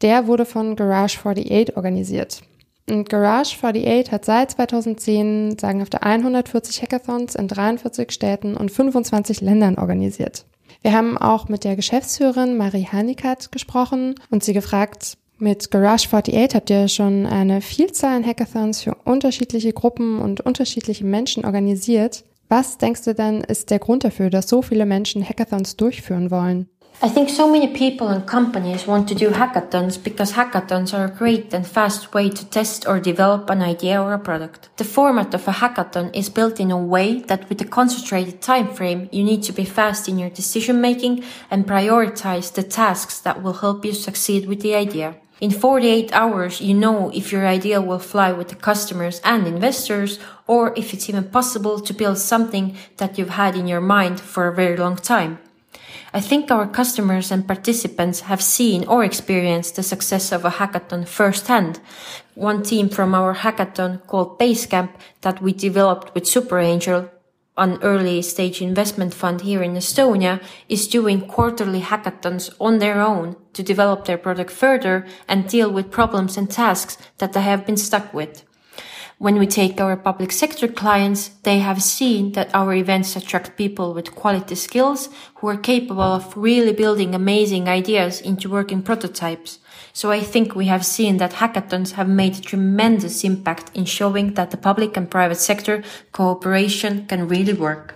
Der wurde von Garage 48 organisiert. Und Garage 48 hat seit 2010 sagen auf der 140 Hackathons in 43 Städten und 25 Ländern organisiert. Wir haben auch mit der Geschäftsführerin Marie Hanikat gesprochen und sie gefragt, mit Garage 48 habt ihr schon eine Vielzahl an Hackathons für unterschiedliche Gruppen und unterschiedliche Menschen organisiert. Was denkst du denn ist der Grund dafür, dass so viele Menschen Hackathons durchführen wollen? I think so many people and companies want to do hackathons because hackathons are a great and fast way to test or develop an idea or a product. The format of a hackathon is built in a way that with a concentrated time frame, you need to be fast in your decision making and prioritize the tasks that will help you succeed with the idea. In 48 hours, you know if your idea will fly with the customers and investors, or if it's even possible to build something that you've had in your mind for a very long time. I think our customers and participants have seen or experienced the success of a hackathon firsthand. One team from our hackathon called Basecamp that we developed with Super Angel an early stage investment fund here in Estonia is doing quarterly hackathons on their own to develop their product further and deal with problems and tasks that they have been stuck with. When we take our public sector clients, they have seen that our events attract people with quality skills who are capable of really building amazing ideas into working prototypes. So I think we have seen that hackathons have made tremendous impact in showing that the public and private sector cooperation can really work.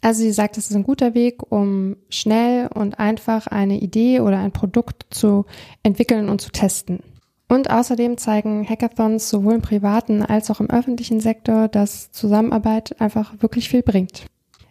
Also sie sagt, es ist ein guter Weg, um schnell und einfach eine Idee oder ein Produkt zu entwickeln und zu testen. Und außerdem zeigen Hackathons sowohl im privaten als auch im öffentlichen Sektor, dass Zusammenarbeit einfach wirklich viel bringt.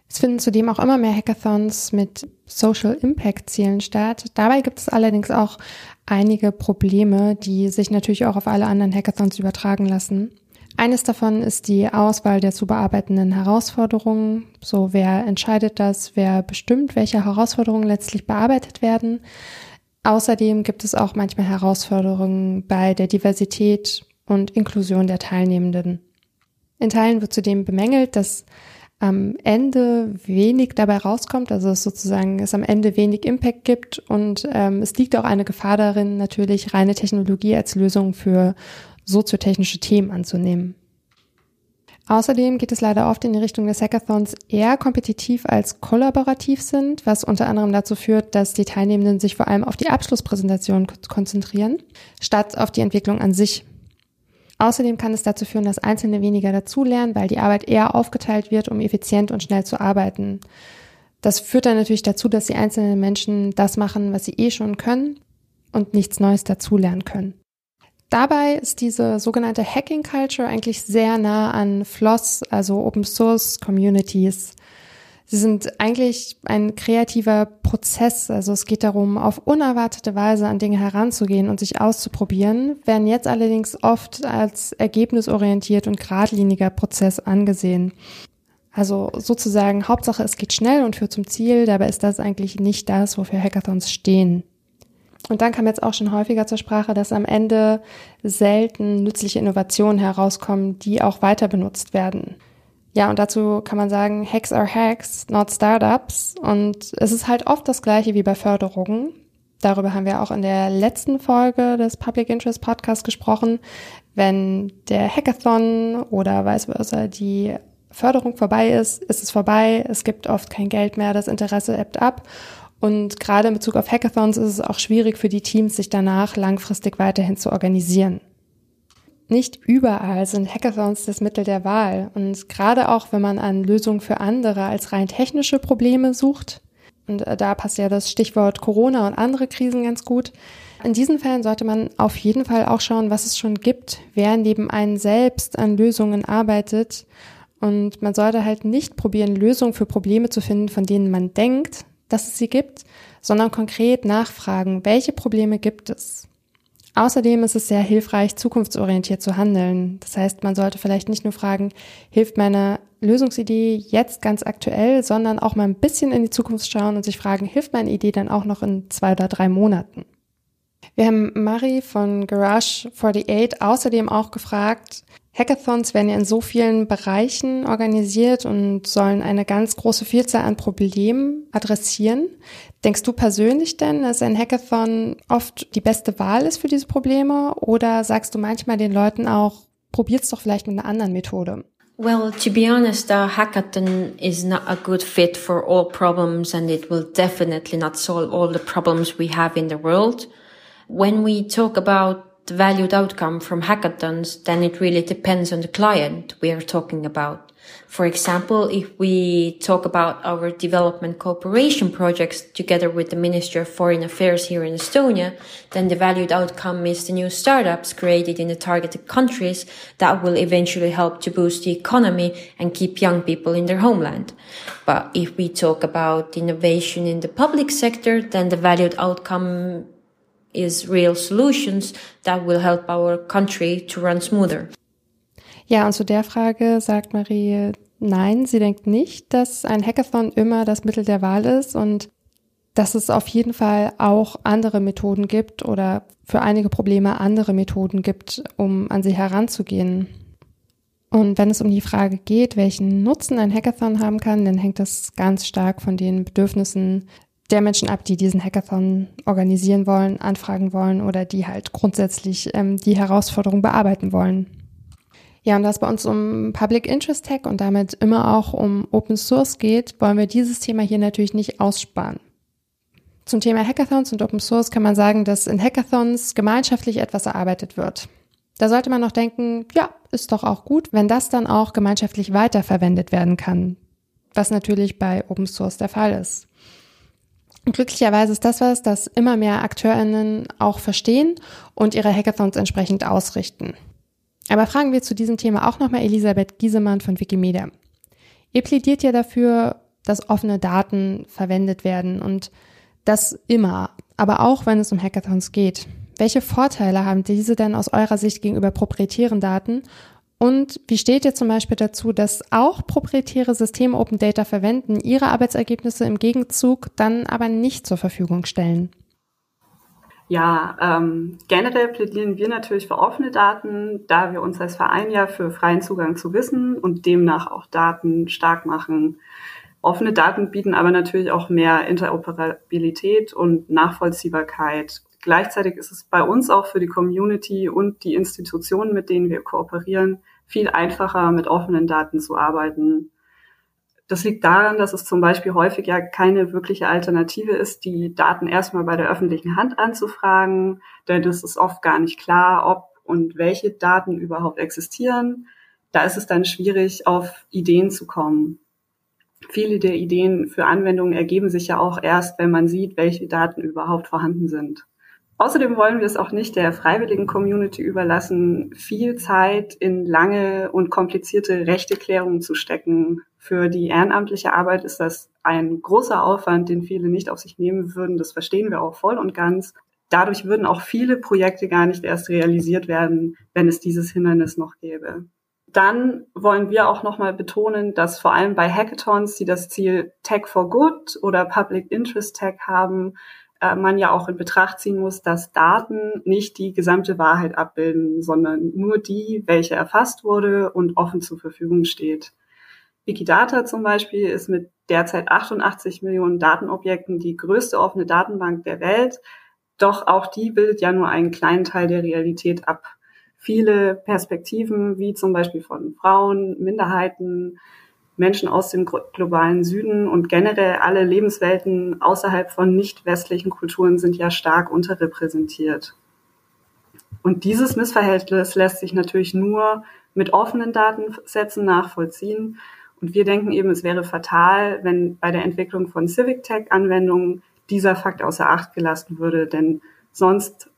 Es finden zudem auch immer mehr Hackathons mit Social Impact Zielen statt. Dabei gibt es allerdings auch einige Probleme, die sich natürlich auch auf alle anderen Hackathons übertragen lassen. Eines davon ist die Auswahl der zu bearbeitenden Herausforderungen. So, wer entscheidet das? Wer bestimmt, welche Herausforderungen letztlich bearbeitet werden? Außerdem gibt es auch manchmal Herausforderungen bei der Diversität und Inklusion der Teilnehmenden. In Teilen wird zudem bemängelt, dass am Ende wenig dabei rauskommt, also es sozusagen es am Ende wenig Impact gibt und ähm, es liegt auch eine Gefahr darin, natürlich reine Technologie als Lösung für soziotechnische Themen anzunehmen. Außerdem geht es leider oft in die Richtung, dass Hackathons eher kompetitiv als kollaborativ sind, was unter anderem dazu führt, dass die Teilnehmenden sich vor allem auf die Abschlusspräsentation konzentrieren, statt auf die Entwicklung an sich. Außerdem kann es dazu führen, dass Einzelne weniger dazulernen, weil die Arbeit eher aufgeteilt wird, um effizient und schnell zu arbeiten. Das führt dann natürlich dazu, dass die einzelnen Menschen das machen, was sie eh schon können und nichts Neues dazulernen können. Dabei ist diese sogenannte Hacking Culture eigentlich sehr nah an Floss, also Open Source Communities. Sie sind eigentlich ein kreativer Prozess. Also es geht darum, auf unerwartete Weise an Dinge heranzugehen und sich auszuprobieren, werden jetzt allerdings oft als ergebnisorientiert und geradliniger Prozess angesehen. Also sozusagen Hauptsache, es geht schnell und führt zum Ziel. Dabei ist das eigentlich nicht das, wofür Hackathons stehen. Und dann kam jetzt auch schon häufiger zur Sprache, dass am Ende selten nützliche Innovationen herauskommen, die auch weiter benutzt werden. Ja, und dazu kann man sagen, Hacks are Hacks, not Startups. Und es ist halt oft das gleiche wie bei Förderungen. Darüber haben wir auch in der letzten Folge des Public Interest Podcasts gesprochen. Wenn der Hackathon oder vice versa die Förderung vorbei ist, ist es vorbei. Es gibt oft kein Geld mehr, das Interesse ebbt ab. Und gerade in Bezug auf Hackathons ist es auch schwierig für die Teams, sich danach langfristig weiterhin zu organisieren. Nicht überall sind Hackathons das Mittel der Wahl. Und gerade auch, wenn man an Lösungen für andere als rein technische Probleme sucht, und äh, da passt ja das Stichwort Corona und andere Krisen ganz gut, in diesen Fällen sollte man auf jeden Fall auch schauen, was es schon gibt, wer neben einen selbst an Lösungen arbeitet. Und man sollte halt nicht probieren, Lösungen für Probleme zu finden, von denen man denkt, dass es sie gibt, sondern konkret nachfragen, welche Probleme gibt es. Außerdem ist es sehr hilfreich, zukunftsorientiert zu handeln. Das heißt, man sollte vielleicht nicht nur fragen, hilft meine Lösungsidee jetzt ganz aktuell, sondern auch mal ein bisschen in die Zukunft schauen und sich fragen, hilft meine Idee dann auch noch in zwei oder drei Monaten? Wir haben Marie von Garage 48 außerdem auch gefragt, Hackathons werden ja in so vielen Bereichen organisiert und sollen eine ganz große Vielzahl an Problemen adressieren. Denkst du persönlich denn, dass ein Hackathon oft die beste Wahl ist für diese Probleme? Oder sagst du manchmal den Leuten auch, probiert's doch vielleicht mit einer anderen Methode? Well, to be honest, a hackathon is not a good fit for all problems and it will definitely not solve all the problems we have in the world. When we talk about the valued outcome from hackathons, then it really depends on the client we are talking about. For example, if we talk about our development cooperation projects together with the Ministry of Foreign Affairs here in Estonia, then the valued outcome is the new startups created in the targeted countries that will eventually help to boost the economy and keep young people in their homeland. But if we talk about innovation in the public sector, then the valued outcome is real solutions that will help our country to run smoother. Ja, und zu der Frage sagt Marie, nein, sie denkt nicht, dass ein Hackathon immer das Mittel der Wahl ist und dass es auf jeden Fall auch andere Methoden gibt oder für einige Probleme andere Methoden gibt, um an sie heranzugehen. Und wenn es um die Frage geht, welchen Nutzen ein Hackathon haben kann, dann hängt das ganz stark von den Bedürfnissen der Menschen ab, die diesen Hackathon organisieren wollen, anfragen wollen oder die halt grundsätzlich ähm, die Herausforderung bearbeiten wollen. Ja, und da es bei uns um Public Interest Tech und damit immer auch um Open Source geht, wollen wir dieses Thema hier natürlich nicht aussparen. Zum Thema Hackathons und Open Source kann man sagen, dass in Hackathons gemeinschaftlich etwas erarbeitet wird. Da sollte man noch denken, ja, ist doch auch gut, wenn das dann auch gemeinschaftlich weiterverwendet werden kann, was natürlich bei Open Source der Fall ist. Glücklicherweise ist das was, das immer mehr AkteurInnen auch verstehen und ihre Hackathons entsprechend ausrichten. Aber fragen wir zu diesem Thema auch nochmal Elisabeth Giesemann von Wikimedia. Ihr plädiert ja dafür, dass offene Daten verwendet werden und das immer, aber auch wenn es um Hackathons geht. Welche Vorteile haben diese denn aus eurer Sicht gegenüber proprietären Daten und wie steht ihr zum Beispiel dazu, dass auch proprietäre Systeme Open Data verwenden, ihre Arbeitsergebnisse im Gegenzug dann aber nicht zur Verfügung stellen? Ja, ähm, generell plädieren wir natürlich für offene Daten, da wir uns als Verein ja für freien Zugang zu Wissen und demnach auch Daten stark machen. Offene Daten bieten aber natürlich auch mehr Interoperabilität und Nachvollziehbarkeit Gleichzeitig ist es bei uns auch für die Community und die Institutionen, mit denen wir kooperieren, viel einfacher, mit offenen Daten zu arbeiten. Das liegt daran, dass es zum Beispiel häufig ja keine wirkliche Alternative ist, die Daten erstmal bei der öffentlichen Hand anzufragen, denn es ist oft gar nicht klar, ob und welche Daten überhaupt existieren. Da ist es dann schwierig, auf Ideen zu kommen. Viele der Ideen für Anwendungen ergeben sich ja auch erst, wenn man sieht, welche Daten überhaupt vorhanden sind. Außerdem wollen wir es auch nicht der freiwilligen Community überlassen, viel Zeit in lange und komplizierte Rechteklärungen zu stecken. Für die ehrenamtliche Arbeit ist das ein großer Aufwand, den viele nicht auf sich nehmen würden. Das verstehen wir auch voll und ganz. Dadurch würden auch viele Projekte gar nicht erst realisiert werden, wenn es dieses Hindernis noch gäbe. Dann wollen wir auch nochmal betonen, dass vor allem bei Hackathons, die das Ziel Tech for Good oder Public Interest Tech haben, man ja auch in Betracht ziehen muss, dass Daten nicht die gesamte Wahrheit abbilden, sondern nur die, welche erfasst wurde und offen zur Verfügung steht. Wikidata zum Beispiel ist mit derzeit 88 Millionen Datenobjekten die größte offene Datenbank der Welt. Doch auch die bildet ja nur einen kleinen Teil der Realität ab. Viele Perspektiven, wie zum Beispiel von Frauen, Minderheiten, Menschen aus dem globalen Süden und generell alle Lebenswelten außerhalb von nicht westlichen Kulturen sind ja stark unterrepräsentiert. Und dieses Missverhältnis lässt sich natürlich nur mit offenen Datensätzen nachvollziehen. Und wir denken eben, es wäre fatal, wenn bei der Entwicklung von Civic Tech Anwendungen dieser Fakt außer Acht gelassen würde, denn sonst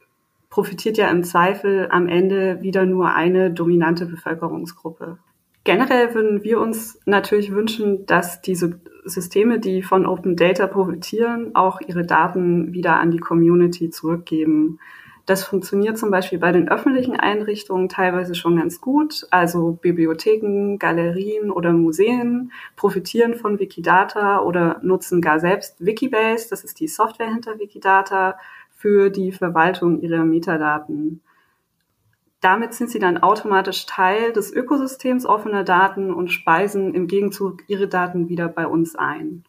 profitiert ja im Zweifel am Ende wieder nur eine dominante Bevölkerungsgruppe. Generell würden wir uns natürlich wünschen, dass diese Systeme, die von Open Data profitieren, auch ihre Daten wieder an die Community zurückgeben. Das funktioniert zum Beispiel bei den öffentlichen Einrichtungen teilweise schon ganz gut. Also Bibliotheken, Galerien oder Museen profitieren von Wikidata oder nutzen gar selbst Wikibase, das ist die Software hinter Wikidata, für die Verwaltung ihrer Metadaten. Damit sind sie dann automatisch Teil des Ökosystems offener Daten und speisen im Gegenzug ihre Daten wieder bei uns ein.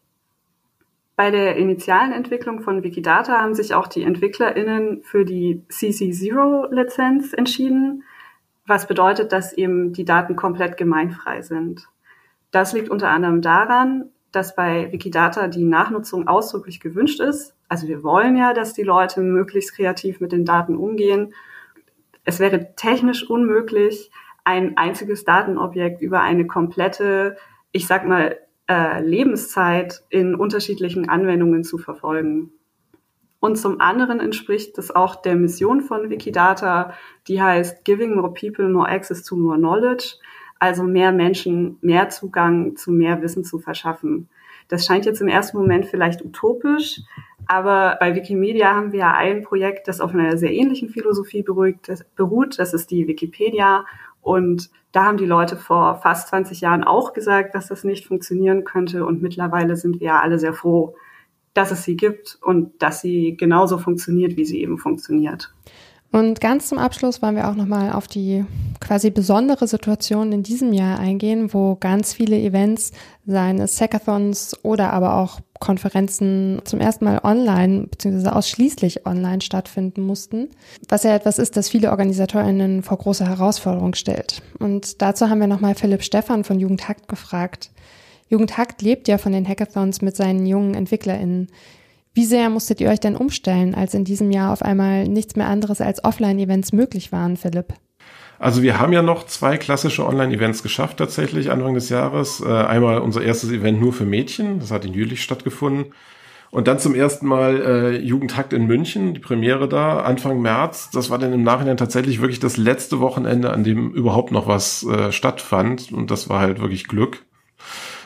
Bei der initialen Entwicklung von Wikidata haben sich auch die EntwicklerInnen für die CC0-Lizenz entschieden, was bedeutet, dass eben die Daten komplett gemeinfrei sind. Das liegt unter anderem daran, dass bei Wikidata die Nachnutzung ausdrücklich gewünscht ist. Also wir wollen ja, dass die Leute möglichst kreativ mit den Daten umgehen. Es wäre technisch unmöglich, ein einziges Datenobjekt über eine komplette, ich sag mal, äh, Lebenszeit in unterschiedlichen Anwendungen zu verfolgen. Und zum anderen entspricht das auch der Mission von Wikidata, die heißt Giving More People More Access to More Knowledge, also mehr Menschen mehr Zugang zu mehr Wissen zu verschaffen. Das scheint jetzt im ersten Moment vielleicht utopisch, aber bei Wikimedia haben wir ja ein Projekt, das auf einer sehr ähnlichen Philosophie beruht. Das ist die Wikipedia. Und da haben die Leute vor fast 20 Jahren auch gesagt, dass das nicht funktionieren könnte. Und mittlerweile sind wir ja alle sehr froh, dass es sie gibt und dass sie genauso funktioniert, wie sie eben funktioniert. Und ganz zum Abschluss wollen wir auch nochmal auf die quasi besondere Situation in diesem Jahr eingehen, wo ganz viele Events, seien es Hackathons oder aber auch Konferenzen zum ersten Mal online bzw. ausschließlich online stattfinden mussten, was ja etwas ist, das viele Organisatorinnen vor große Herausforderungen stellt. Und dazu haben wir nochmal Philipp Stephan von Jugendhakt gefragt. Jugendhakt lebt ja von den Hackathons mit seinen jungen EntwicklerInnen. Wie sehr musstet ihr euch denn umstellen, als in diesem Jahr auf einmal nichts mehr anderes als Offline-Events möglich waren, Philipp? Also wir haben ja noch zwei klassische Online-Events geschafft tatsächlich Anfang des Jahres. Äh, einmal unser erstes Event nur für Mädchen, das hat in Jülich stattgefunden. Und dann zum ersten Mal äh, Jugendhakt in München, die Premiere da, Anfang März. Das war dann im Nachhinein tatsächlich wirklich das letzte Wochenende, an dem überhaupt noch was äh, stattfand. Und das war halt wirklich Glück.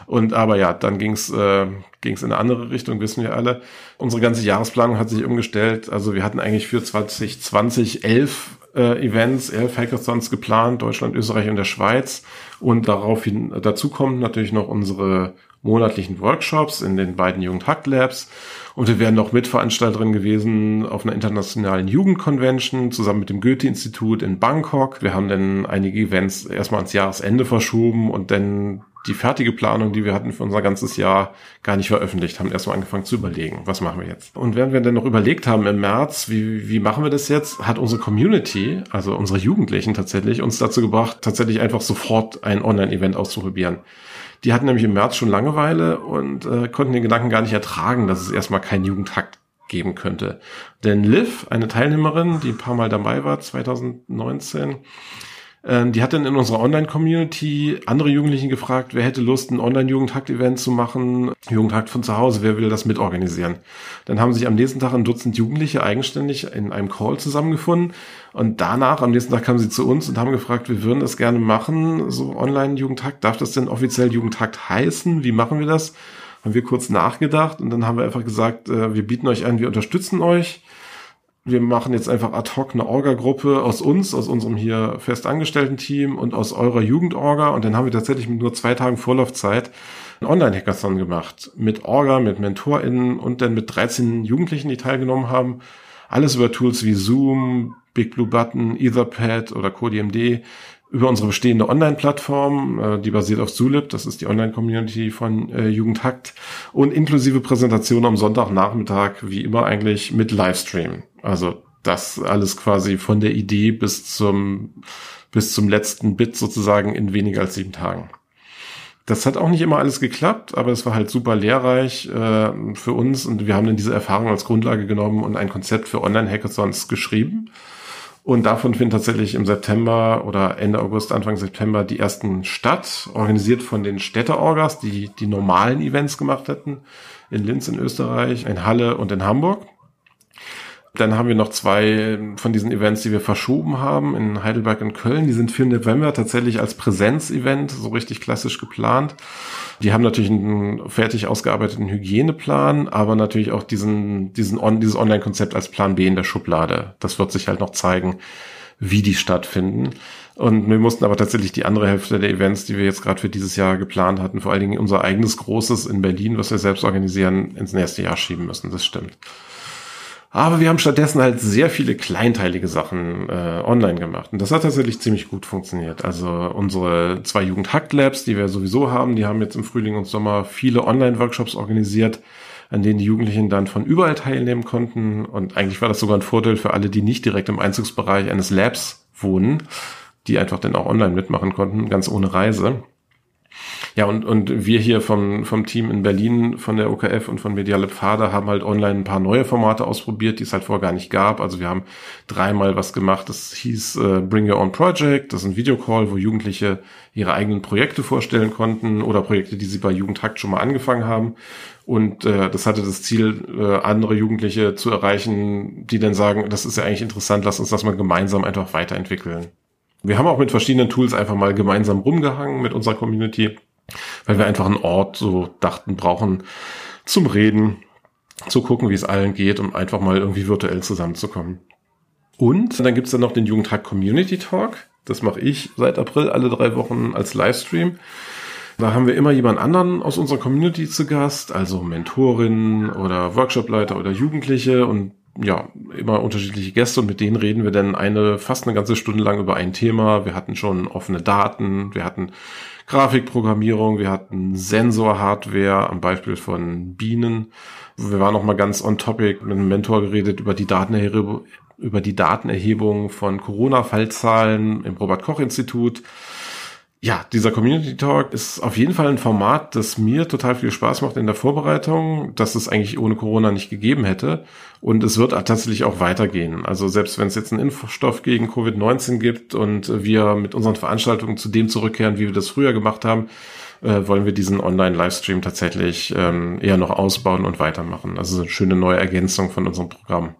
Und aber ja, dann ging's äh, ging's in eine andere Richtung, wissen wir alle. Unsere ganze Jahresplanung hat sich umgestellt. Also wir hatten eigentlich für 2020 elf äh, Events, elf Hackathons geplant, Deutschland, Österreich und der Schweiz. Und daraufhin dazu kommen natürlich noch unsere monatlichen Workshops in den beiden Jugendhack Labs. Und wir wären noch Mitveranstalterin gewesen auf einer internationalen Jugendconvention zusammen mit dem Goethe-Institut in Bangkok. Wir haben dann einige Events erstmal ans Jahresende verschoben und dann die fertige Planung, die wir hatten für unser ganzes Jahr, gar nicht veröffentlicht, haben erstmal angefangen zu überlegen, was machen wir jetzt. Und während wir dann noch überlegt haben im März, wie, wie machen wir das jetzt, hat unsere Community, also unsere Jugendlichen tatsächlich, uns dazu gebracht, tatsächlich einfach sofort ein Online-Event auszuprobieren. Die hatten nämlich im März schon Langeweile und äh, konnten den Gedanken gar nicht ertragen, dass es erstmal keinen Jugendhakt geben könnte. Denn Liv, eine Teilnehmerin, die ein paar Mal dabei war, 2019, ähm, die hat dann in unserer Online-Community andere Jugendlichen gefragt, wer hätte Lust, ein Online-Jugendhakt-Event zu machen, Jugendhakt von zu Hause, wer will das mitorganisieren. Dann haben sich am nächsten Tag ein Dutzend Jugendliche eigenständig in einem Call zusammengefunden und danach, am nächsten Tag kamen sie zu uns und haben gefragt, wir würden das gerne machen, so Online-Jugendhakt. Darf das denn offiziell Jugendhakt heißen? Wie machen wir das? Haben wir kurz nachgedacht und dann haben wir einfach gesagt, äh, wir bieten euch an, wir unterstützen euch wir machen jetzt einfach ad hoc eine Orga-Gruppe aus uns, aus unserem hier festangestellten Team und aus eurer Jugendorga. Und dann haben wir tatsächlich mit nur zwei Tagen Vorlaufzeit einen Online-Hackathon gemacht. Mit Orga, mit MentorInnen und dann mit 13 Jugendlichen, die teilgenommen haben. Alles über Tools wie Zoom, Big Blue Button, Etherpad oder CodeMD über unsere bestehende Online-Plattform, äh, die basiert auf Zulip, das ist die Online-Community von äh, Jugendhackt und inklusive Präsentation am Sonntagnachmittag, wie immer eigentlich mit Livestream. Also das alles quasi von der Idee bis zum, bis zum letzten Bit sozusagen in weniger als sieben Tagen. Das hat auch nicht immer alles geklappt, aber es war halt super lehrreich äh, für uns und wir haben dann diese Erfahrung als Grundlage genommen und ein Konzept für Online-Hackathons geschrieben. Und davon finden tatsächlich im September oder Ende August, Anfang September die ersten statt, organisiert von den Städteorgas, die die normalen Events gemacht hätten, in Linz in Österreich, in Halle und in Hamburg. Dann haben wir noch zwei von diesen Events, die wir verschoben haben in Heidelberg und Köln. Die sind für November tatsächlich als Präsenzevent so richtig klassisch geplant. Die haben natürlich einen fertig ausgearbeiteten Hygieneplan, aber natürlich auch diesen, diesen on, dieses Online-Konzept als Plan B in der Schublade. Das wird sich halt noch zeigen, wie die stattfinden. Und wir mussten aber tatsächlich die andere Hälfte der Events, die wir jetzt gerade für dieses Jahr geplant hatten, vor allen Dingen unser eigenes Großes in Berlin, was wir selbst organisieren, ins nächste Jahr schieben müssen. Das stimmt. Aber wir haben stattdessen halt sehr viele kleinteilige Sachen äh, online gemacht. Und das hat tatsächlich ziemlich gut funktioniert. Also unsere zwei Jugend-Hackt-Labs, die wir sowieso haben, die haben jetzt im Frühling und Sommer viele Online-Workshops organisiert, an denen die Jugendlichen dann von überall teilnehmen konnten. Und eigentlich war das sogar ein Vorteil für alle, die nicht direkt im Einzugsbereich eines Labs wohnen, die einfach dann auch online mitmachen konnten, ganz ohne Reise. Ja, und, und wir hier vom, vom Team in Berlin, von der OKF und von Mediale Pfade haben halt online ein paar neue Formate ausprobiert, die es halt vorher gar nicht gab. Also wir haben dreimal was gemacht, das hieß äh, Bring Your Own Project. Das ist ein Videocall, wo Jugendliche ihre eigenen Projekte vorstellen konnten oder Projekte, die sie bei Jugendhakt schon mal angefangen haben. Und äh, das hatte das Ziel, äh, andere Jugendliche zu erreichen, die dann sagen, das ist ja eigentlich interessant, lass uns das mal gemeinsam einfach weiterentwickeln. Wir haben auch mit verschiedenen Tools einfach mal gemeinsam rumgehangen mit unserer Community, weil wir einfach einen Ort so dachten, brauchen zum Reden, zu gucken, wie es allen geht, um einfach mal irgendwie virtuell zusammenzukommen. Und dann gibt's dann noch den Jugendhack Community Talk. Das mache ich seit April alle drei Wochen als Livestream. Da haben wir immer jemand anderen aus unserer Community zu Gast, also Mentorinnen oder Workshopleiter oder Jugendliche und ja, immer unterschiedliche Gäste und mit denen reden wir dann eine, fast eine ganze Stunde lang über ein Thema. Wir hatten schon offene Daten, wir hatten Grafikprogrammierung, wir hatten Sensorhardware am Beispiel von Bienen. Wir waren noch mal ganz on topic mit einem Mentor geredet über die Datenerhebung, über die Datenerhebung von Corona-Fallzahlen im Robert-Koch-Institut ja, dieser Community Talk ist auf jeden Fall ein Format, das mir total viel Spaß macht in der Vorbereitung, dass es eigentlich ohne Corona nicht gegeben hätte. Und es wird tatsächlich auch weitergehen. Also selbst wenn es jetzt einen Impfstoff gegen Covid-19 gibt und wir mit unseren Veranstaltungen zu dem zurückkehren, wie wir das früher gemacht haben, äh, wollen wir diesen Online-Livestream tatsächlich ähm, eher noch ausbauen und weitermachen. Also eine schöne neue Ergänzung von unserem Programm.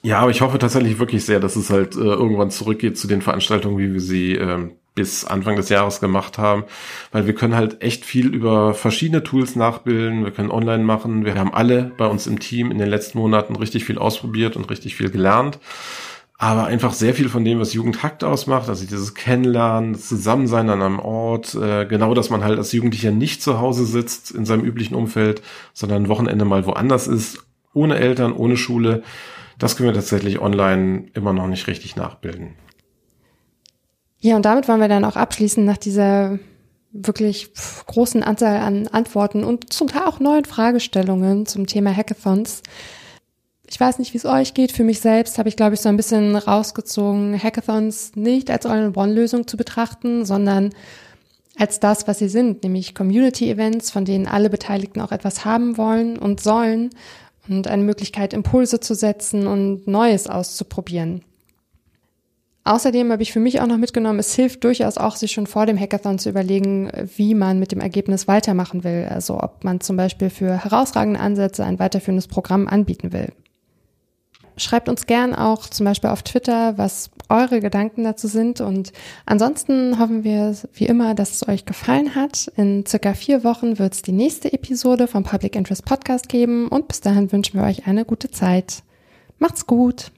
Ja, aber ich hoffe tatsächlich wirklich sehr, dass es halt äh, irgendwann zurückgeht zu den Veranstaltungen, wie wir sie ähm, bis Anfang des Jahres gemacht haben, weil wir können halt echt viel über verschiedene Tools nachbilden, wir können online machen, wir haben alle bei uns im Team in den letzten Monaten richtig viel ausprobiert und richtig viel gelernt. Aber einfach sehr viel von dem, was Jugendhakt ausmacht, also dieses Kennenlernen, das Zusammensein an einem Ort, äh, genau, dass man halt als Jugendlicher nicht zu Hause sitzt in seinem üblichen Umfeld, sondern ein Wochenende mal woanders ist, ohne Eltern, ohne Schule, das können wir tatsächlich online immer noch nicht richtig nachbilden. Ja, und damit wollen wir dann auch abschließen nach dieser wirklich großen Anzahl an Antworten und zum Teil auch neuen Fragestellungen zum Thema Hackathons. Ich weiß nicht, wie es euch geht. Für mich selbst habe ich, glaube ich, so ein bisschen rausgezogen, Hackathons nicht als All-in-One-Lösung zu betrachten, sondern als das, was sie sind, nämlich Community-Events, von denen alle Beteiligten auch etwas haben wollen und sollen und eine Möglichkeit, Impulse zu setzen und Neues auszuprobieren. Außerdem habe ich für mich auch noch mitgenommen, es hilft durchaus auch, sich schon vor dem Hackathon zu überlegen, wie man mit dem Ergebnis weitermachen will. Also ob man zum Beispiel für herausragende Ansätze ein weiterführendes Programm anbieten will. Schreibt uns gern auch zum Beispiel auf Twitter, was eure Gedanken dazu sind. Und ansonsten hoffen wir wie immer, dass es euch gefallen hat. In circa vier Wochen wird es die nächste Episode vom Public Interest Podcast geben. Und bis dahin wünschen wir euch eine gute Zeit. Macht's gut!